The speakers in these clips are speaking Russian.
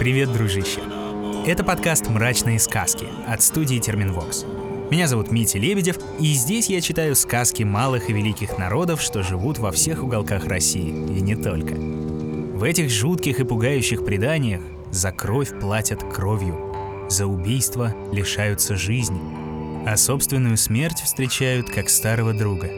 Привет, дружище! Это подкаст «Мрачные сказки» от студии Терминвокс. Меня зовут Митя Лебедев, и здесь я читаю сказки малых и великих народов, что живут во всех уголках России, и не только. В этих жутких и пугающих преданиях за кровь платят кровью, за убийство лишаются жизни, а собственную смерть встречают как старого друга,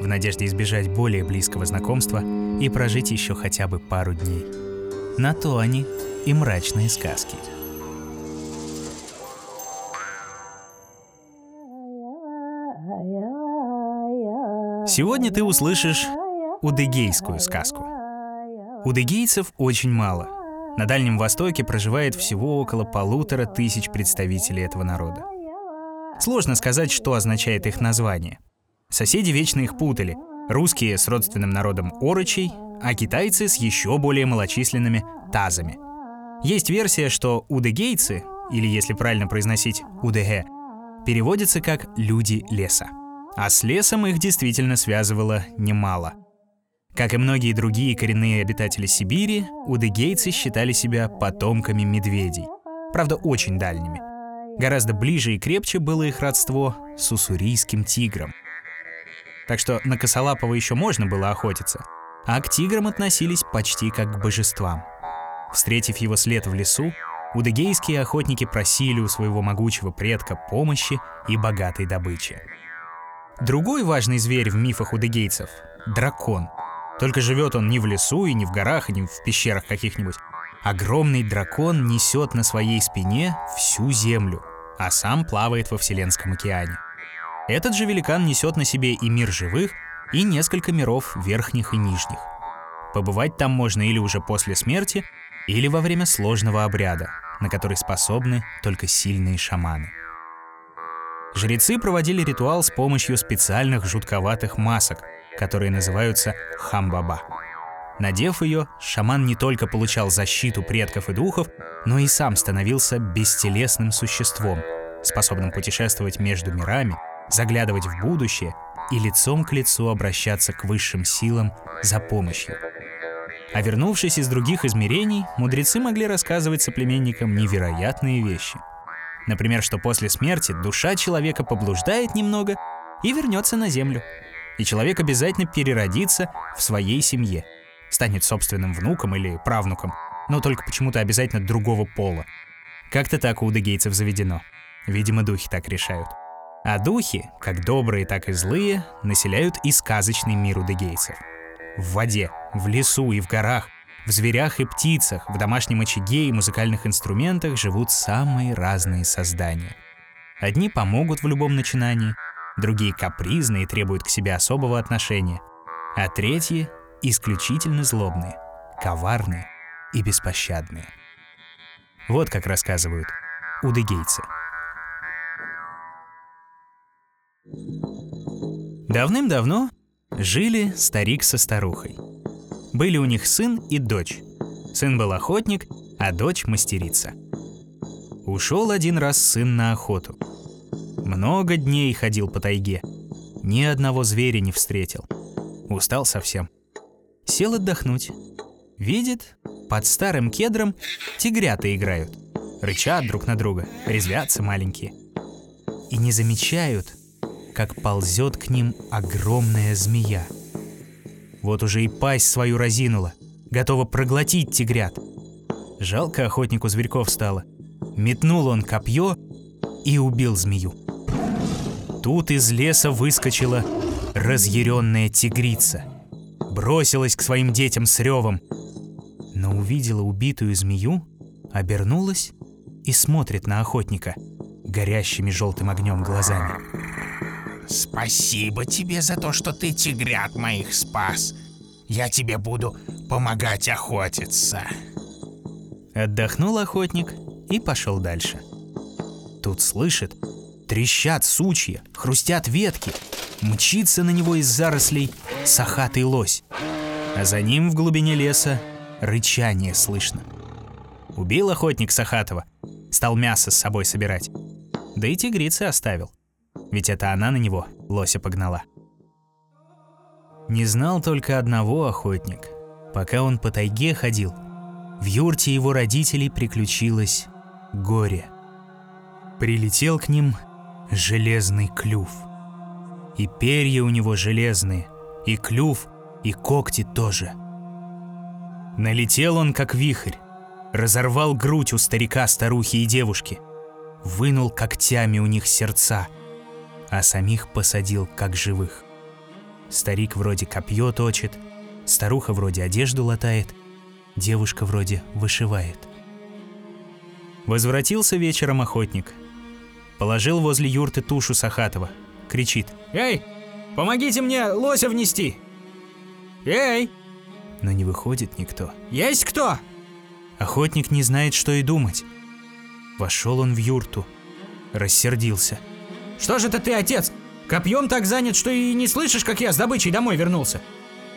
в надежде избежать более близкого знакомства и прожить еще хотя бы пару дней. На то они и мрачные сказки. Сегодня ты услышишь удыгейскую сказку. Удыгейцев очень мало. На Дальнем Востоке проживает всего около полутора тысяч представителей этого народа. Сложно сказать, что означает их название. Соседи вечно их путали. Русские с родственным народом орочей, а китайцы с еще более малочисленными тазами. Есть версия, что удегейцы, или если правильно произносить удеге, переводится как «люди леса». А с лесом их действительно связывало немало. Как и многие другие коренные обитатели Сибири, удегейцы считали себя потомками медведей. Правда, очень дальними. Гораздо ближе и крепче было их родство с уссурийским тигром. Так что на косолапого еще можно было охотиться, а к тиграм относились почти как к божествам. Встретив его след в лесу, удыгейские охотники просили у своего могучего предка помощи и богатой добычи. Другой важный зверь в мифах удыгейцев — дракон. Только живет он не в лесу и не в горах, и не в пещерах каких-нибудь. Огромный дракон несет на своей спине всю землю, а сам плавает во Вселенском океане. Этот же великан несет на себе и мир живых, и несколько миров верхних и нижних. Побывать там можно или уже после смерти, или во время сложного обряда, на который способны только сильные шаманы. Жрецы проводили ритуал с помощью специальных жутковатых масок, которые называются хамбаба. Надев ее, шаман не только получал защиту предков и духов, но и сам становился бестелесным существом, способным путешествовать между мирами, заглядывать в будущее и лицом к лицу обращаться к высшим силам за помощью. А вернувшись из других измерений, мудрецы могли рассказывать соплеменникам невероятные вещи – Например, что после смерти душа человека поблуждает немного и вернется на землю. И человек обязательно переродится в своей семье. Станет собственным внуком или правнуком, но только почему-то обязательно другого пола. Как-то так у удыгейцев заведено. Видимо, духи так решают. А духи, как добрые, так и злые, населяют и сказочный мир удыгейцев. В воде, в лесу и в горах – в зверях и птицах, в домашнем очаге и музыкальных инструментах живут самые разные создания. Одни помогут в любом начинании, другие капризные и требуют к себе особого отношения, а третьи исключительно злобные, коварные и беспощадные. Вот как рассказывают удыгейцы. Давным-давно жили старик со старухой – были у них сын и дочь. Сын был охотник, а дочь мастерица. Ушел один раз сын на охоту. Много дней ходил по тайге. Ни одного зверя не встретил. Устал совсем. Сел отдохнуть. Видит, под старым кедром тигрята играют. Рычат друг на друга, резвятся маленькие. И не замечают, как ползет к ним огромная змея — вот уже и пасть свою разинула, готова проглотить тигрят. Жалко охотнику зверьков стало. Метнул он копье и убил змею. Тут из леса выскочила разъяренная тигрица. Бросилась к своим детям с ревом, но увидела убитую змею, обернулась и смотрит на охотника горящими желтым огнем глазами. Спасибо тебе за то, что ты тигрят моих спас. Я тебе буду помогать охотиться. Отдохнул охотник и пошел дальше. Тут слышит, трещат сучья, хрустят ветки, мчится на него из зарослей сахатый лось, а за ним в глубине леса рычание слышно. Убил охотник Сахатова, стал мясо с собой собирать, да и тигрицы оставил. Ведь это она на него лося погнала. Не знал только одного охотник. Пока он по тайге ходил, В юрте его родителей приключилось горе. Прилетел к ним железный клюв. И перья у него железные, и клюв, и когти тоже. Налетел он, как вихрь, разорвал грудь у старика, старухи и девушки, вынул когтями у них сердца, а самих посадил, как живых. Старик вроде копье точит, старуха вроде одежду латает, девушка вроде вышивает. Возвратился вечером охотник. Положил возле юрты тушу Сахатова. Кричит. «Эй, помогите мне лося внести!» «Эй!» Но не выходит никто. «Есть кто?» Охотник не знает, что и думать. Вошел он в юрту. Рассердился. «Что же это ты, отец? Копьем так занят, что и не слышишь, как я с добычей домой вернулся?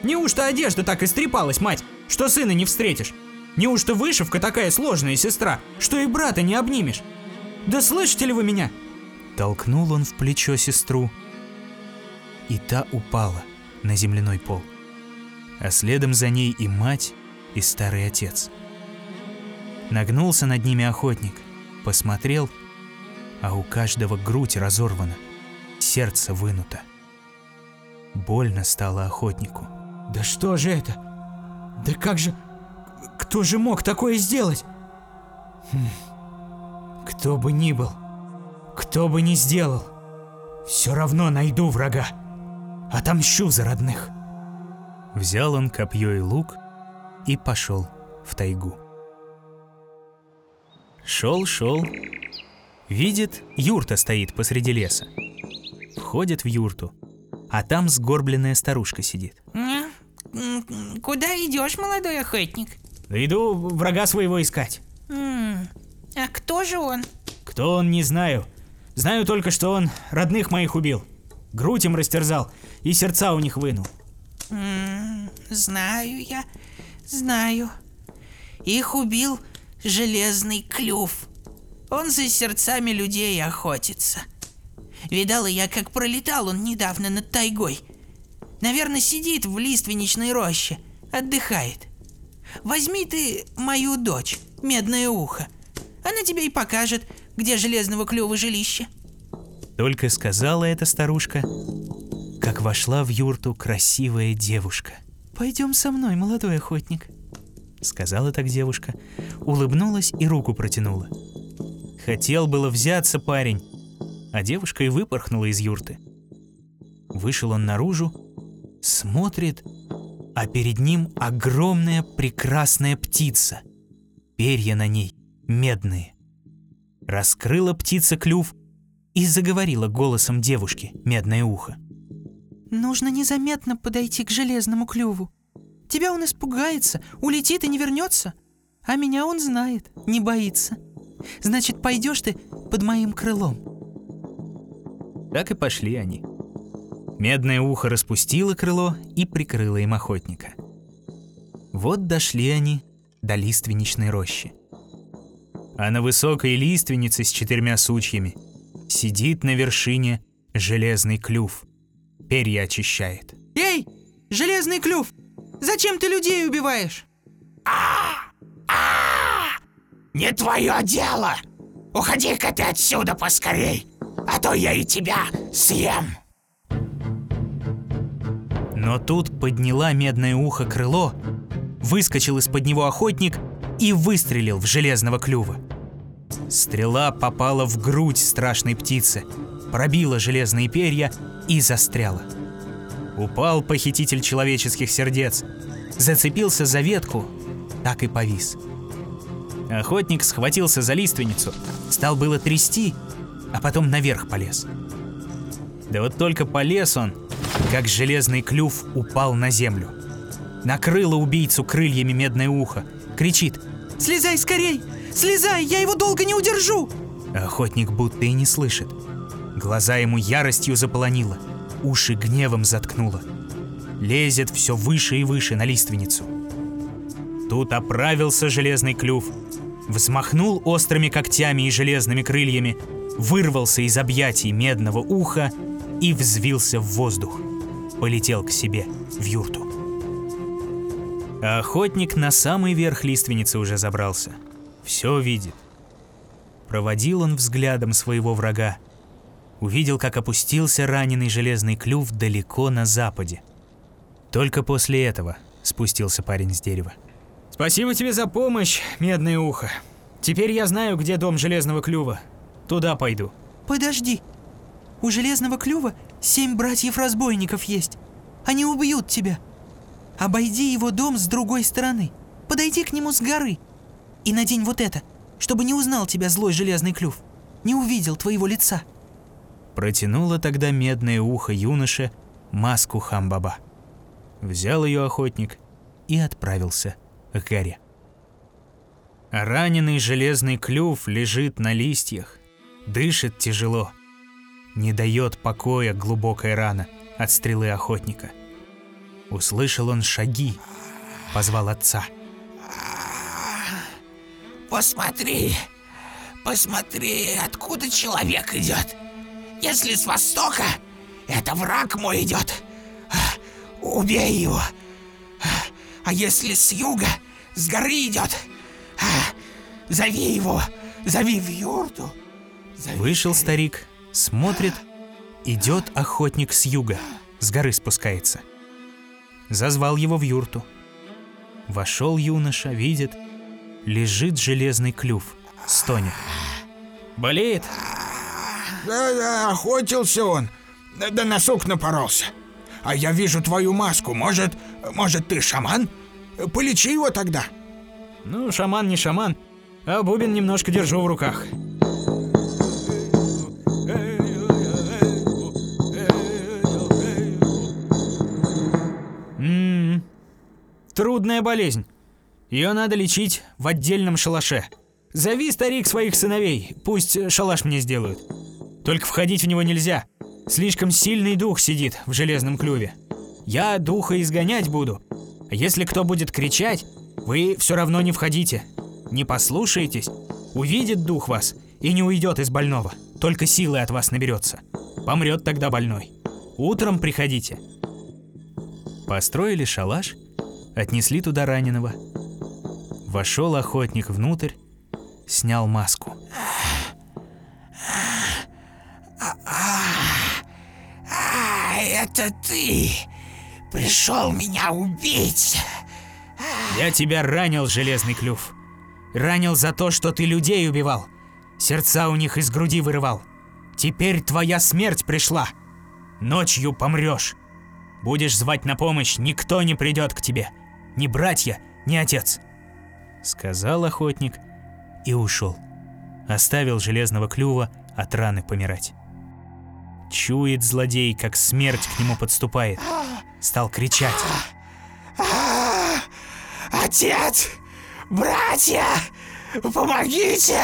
Неужто одежда так истрепалась, мать, что сына не встретишь? Неужто вышивка такая сложная, сестра, что и брата не обнимешь? Да слышите ли вы меня?» Толкнул он в плечо сестру, и та упала на земляной пол. А следом за ней и мать, и старый отец. Нагнулся над ними охотник, посмотрел, а у каждого грудь разорвана, сердце вынуто. Больно стало охотнику. «Да что же это? Да как же... Кто же мог такое сделать?» хм. «Кто бы ни был, кто бы ни сделал, все равно найду врага, отомщу за родных». Взял он копье и лук и пошел в тайгу. Шел, шел. Видит, юрта стоит посреди леса. Входит в юрту, а там сгорбленная старушка сидит. Куда идешь, молодой охотник? иду врага своего искать. А кто же он? Кто он, не знаю. Знаю только, что он родных моих убил. Грудь им растерзал и сердца у них вынул. знаю я, знаю. Их убил железный клюв. Он за сердцами людей охотится. Видала я, как пролетал он недавно над тайгой. Наверное, сидит в лиственничной роще, отдыхает. Возьми ты мою дочь, медное ухо. Она тебе и покажет, где железного клюва жилище. Только сказала эта старушка, как вошла в юрту красивая девушка. «Пойдем со мной, молодой охотник», сказала так девушка, улыбнулась и руку протянула. Хотел было взяться парень, а девушка и выпорхнула из юрты. Вышел он наружу, смотрит, а перед ним огромная прекрасная птица. Перья на ней медные. Раскрыла птица клюв и заговорила голосом девушки, медное ухо. «Нужно незаметно подойти к железному клюву. Тебя он испугается, улетит и не вернется. А меня он знает, не боится. Значит, пойдешь ты под моим крылом. Так и пошли они. Медное ухо распустило крыло и прикрыло им охотника. Вот дошли они до лиственничной рощи. А на высокой лиственнице с четырьмя сучьями сидит на вершине железный клюв. Перья очищает. «Эй, железный клюв! Зачем ты людей убиваешь? А, не твое дело. Уходи-ка ты отсюда поскорей, а то я и тебя съем. Но тут подняла медное ухо крыло, выскочил из-под него охотник и выстрелил в железного клюва. Стрела попала в грудь страшной птицы, пробила железные перья и застряла. Упал похититель человеческих сердец, зацепился за ветку, так и повис. Охотник схватился за лиственницу, стал было трясти, а потом наверх полез. Да вот только полез он, как железный клюв упал на землю. Накрыло убийцу крыльями медное ухо, кричит «Слезай скорей! Слезай! Я его долго не удержу!» Охотник будто и не слышит. Глаза ему яростью заполонило – уши гневом заткнуло. Лезет все выше и выше на лиственницу. Тут оправился железный клюв, взмахнул острыми когтями и железными крыльями, вырвался из объятий медного уха и взвился в воздух. Полетел к себе в юрту. А охотник на самый верх лиственницы уже забрался. Все видит. Проводил он взглядом своего врага. Увидел, как опустился раненый железный клюв далеко на западе. Только после этого спустился парень с дерева. Спасибо тебе за помощь, медное ухо. Теперь я знаю, где дом железного клюва. Туда пойду. Подожди. У Железного Клюва семь братьев-разбойников есть. Они убьют тебя. Обойди его дом с другой стороны. Подойди к нему с горы. И надень вот это, чтобы не узнал тебя злой Железный Клюв. Не увидел твоего лица. Протянуло тогда медное ухо юноше маску Хамбаба. Взял ее охотник и отправился А раненый железный клюв лежит на листьях, дышит тяжело. Не дает покоя глубокая рана от стрелы охотника. Услышал он шаги, позвал отца. Посмотри, посмотри, откуда человек идет. Если с востока, это враг мой идет. Убей его. А если с юга, с горы идет, зови его, зови в юрту. Зови Вышел старик, смотрит, идет охотник с юга, с горы спускается. Зазвал его в юрту. Вошел юноша, видит, лежит железный клюв, стонет. Болеет? Да-да, охотился он. Да, да на сук напоролся. А я вижу твою маску. Может, может ты шаман? Полечи его тогда. Ну, шаман не шаман, а бубен немножко держу в руках. М-м, Трудная болезнь. Ее надо лечить в отдельном шалаше. Зови, старик, своих сыновей, пусть шалаш мне сделают. Только входить в него нельзя. Слишком сильный дух сидит в железном клюве. Я духа изгонять буду. А если кто будет кричать, вы все равно не входите. Не послушаетесь, увидит дух вас и не уйдет из больного. Только силы от вас наберется. Помрет тогда больной. Утром приходите. Построили шалаш, отнесли туда раненого. Вошел охотник внутрь, снял маску. А, это ты пришел меня убить. Я тебя ранил, железный клюв. Ранил за то, что ты людей убивал. Сердца у них из груди вырывал. Теперь твоя смерть пришла. Ночью помрешь. Будешь звать на помощь, никто не придет к тебе. Ни братья, ни отец. Сказал охотник и ушел. Оставил железного клюва от раны помирать. Чует злодей, как смерть к нему подступает. Стал кричать. Отец! Братья! Помогите!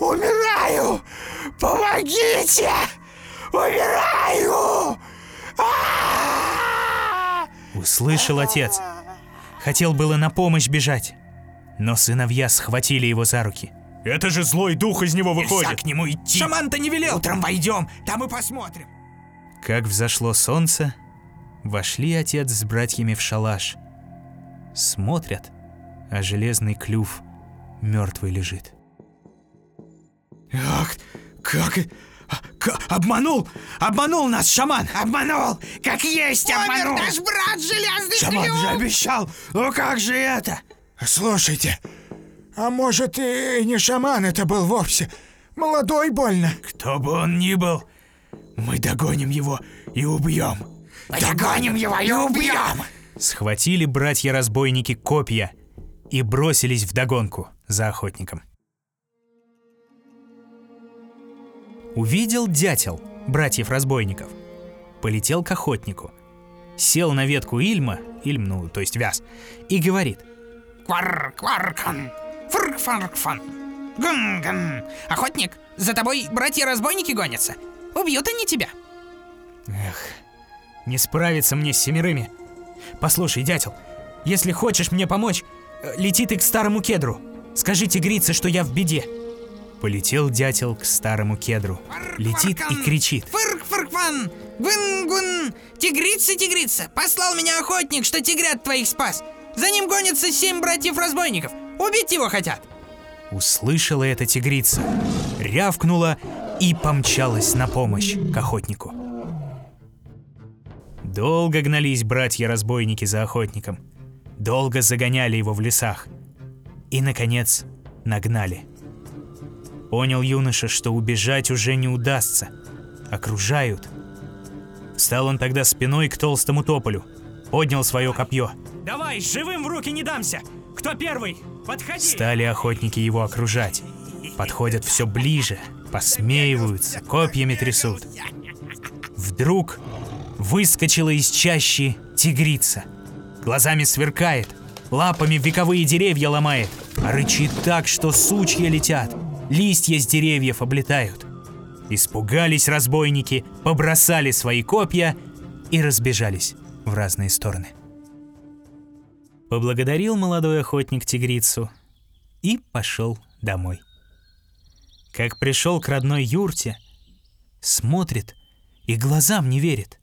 Умираю! Помогите! Умираю! Услышал отец. Хотел было на помощь бежать. Но сыновья схватили его за руки. Это же злой дух из него Нельзя к нему идти. Шаман-то не велел. Утром войдем, там и посмотрим. Как взошло солнце, вошли отец с братьями в шалаш. Смотрят, а железный клюв мертвый лежит. Ах, как... к- обманул! Обманул нас, шаман! Обманул! Как есть обманул! наш брат Железный Шаман же обещал! Ну как же это? Слушайте, а может и не шаман это был вовсе? Молодой больно. Кто бы он ни был, мы догоним его и убьем. Догоним его и убьем! Схватили братья-разбойники копья и бросились вдогонку за охотником. Увидел дятел братьев-разбойников. Полетел к охотнику. Сел на ветку Ильма, Ильм, ну, то есть вяз, и говорит. Квар, кваркан, фрк-фаркфан, гун-гун. Охотник, за тобой братья-разбойники гонятся. Убьют они тебя. Эх, не справиться мне с семерыми. Послушай, дятел, если хочешь мне помочь, э, лети ты к старому кедру. Скажи тигрице, что я в беде. Полетел дятел к старому кедру. Летит и кричит. Фырк-фыркфан, гун-гун. Тигрица, тигрица, послал меня охотник, что тигрят твоих спас. За ним гонятся семь братьев-разбойников! Убить его хотят!» Услышала эта тигрица, рявкнула и помчалась на помощь к охотнику. Долго гнались братья-разбойники за охотником. Долго загоняли его в лесах. И, наконец, нагнали. Понял юноша, что убежать уже не удастся. Окружают. Встал он тогда спиной к толстому тополю. Поднял свое копье. Давай, живым в руки не дамся! Кто первый? Подходи! Стали охотники его окружать. Подходят все ближе, посмеиваются, копьями трясут. Вдруг выскочила из чащи тигрица. Глазами сверкает, лапами вековые деревья ломает, рычит так, что сучья летят, листья с деревьев облетают. Испугались разбойники, побросали свои копья и разбежались в разные стороны. Поблагодарил молодой охотник тигрицу и пошел домой. Как пришел к родной юрте, смотрит и глазам не верит.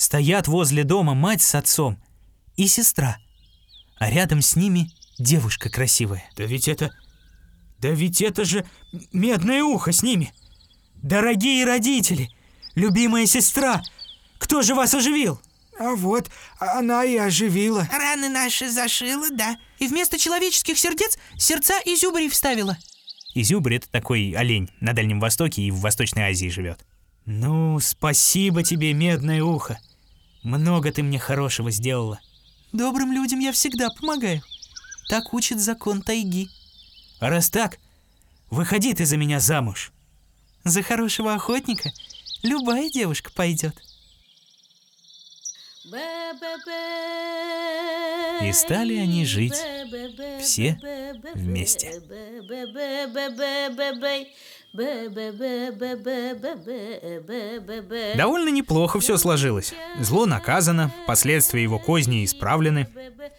Стоят возле дома мать с отцом и сестра, а рядом с ними девушка красивая. Да ведь это... Да ведь это же медное ухо с ними! Дорогие родители! Любимая сестра! Кто же вас оживил? А вот она и оживила. Раны наши зашила, да. И вместо человеческих сердец сердца изюбрей вставила. Изюбрь — это такой олень на Дальнем Востоке и в Восточной Азии живет. Ну, спасибо тебе, медное ухо. Много ты мне хорошего сделала. Добрым людям я всегда помогаю. Так учит закон тайги. А раз так, выходи ты за меня замуж. За хорошего охотника любая девушка пойдет. И стали они жить все вместе. Довольно неплохо все сложилось. Зло наказано, последствия его козни исправлены.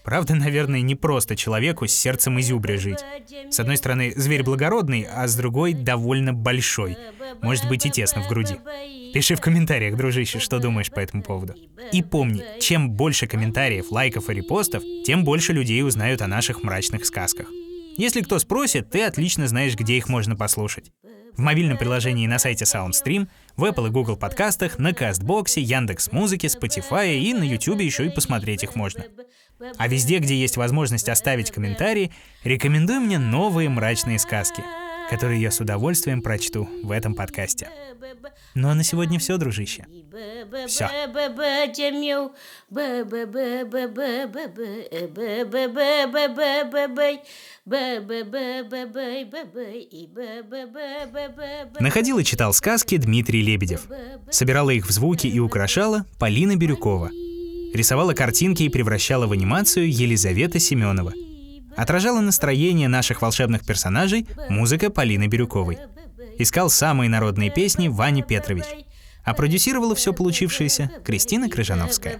Правда, наверное, не просто человеку с сердцем изюбря жить. С одной стороны, зверь благородный, а с другой довольно большой. Может быть и тесно в груди. Пиши в комментариях, дружище, что думаешь по этому поводу. И помни, чем больше комментариев, лайков и репостов, тем больше людей узнают о наших мрачных сказках. Если кто спросит, ты отлично знаешь, где их можно послушать. В мобильном приложении на сайте SoundStream, в Apple и Google подкастах, на Кастбоксе, Яндекс Музыке, Spotify и на YouTube еще и посмотреть их можно. А везде, где есть возможность оставить комментарии, рекомендуй мне новые мрачные сказки, которые я с удовольствием прочту в этом подкасте. Ну а на сегодня все, дружище. Находил и читал сказки Дмитрий Лебедев. Собирала их в звуки и украшала Полина Бирюкова. Рисовала картинки и превращала в анимацию Елизавета Семенова. Отражала настроение наших волшебных персонажей музыка Полины Бирюковой. Искал самые народные песни Ваня Петрович. А продюсировала все получившееся Кристина Крыжановская.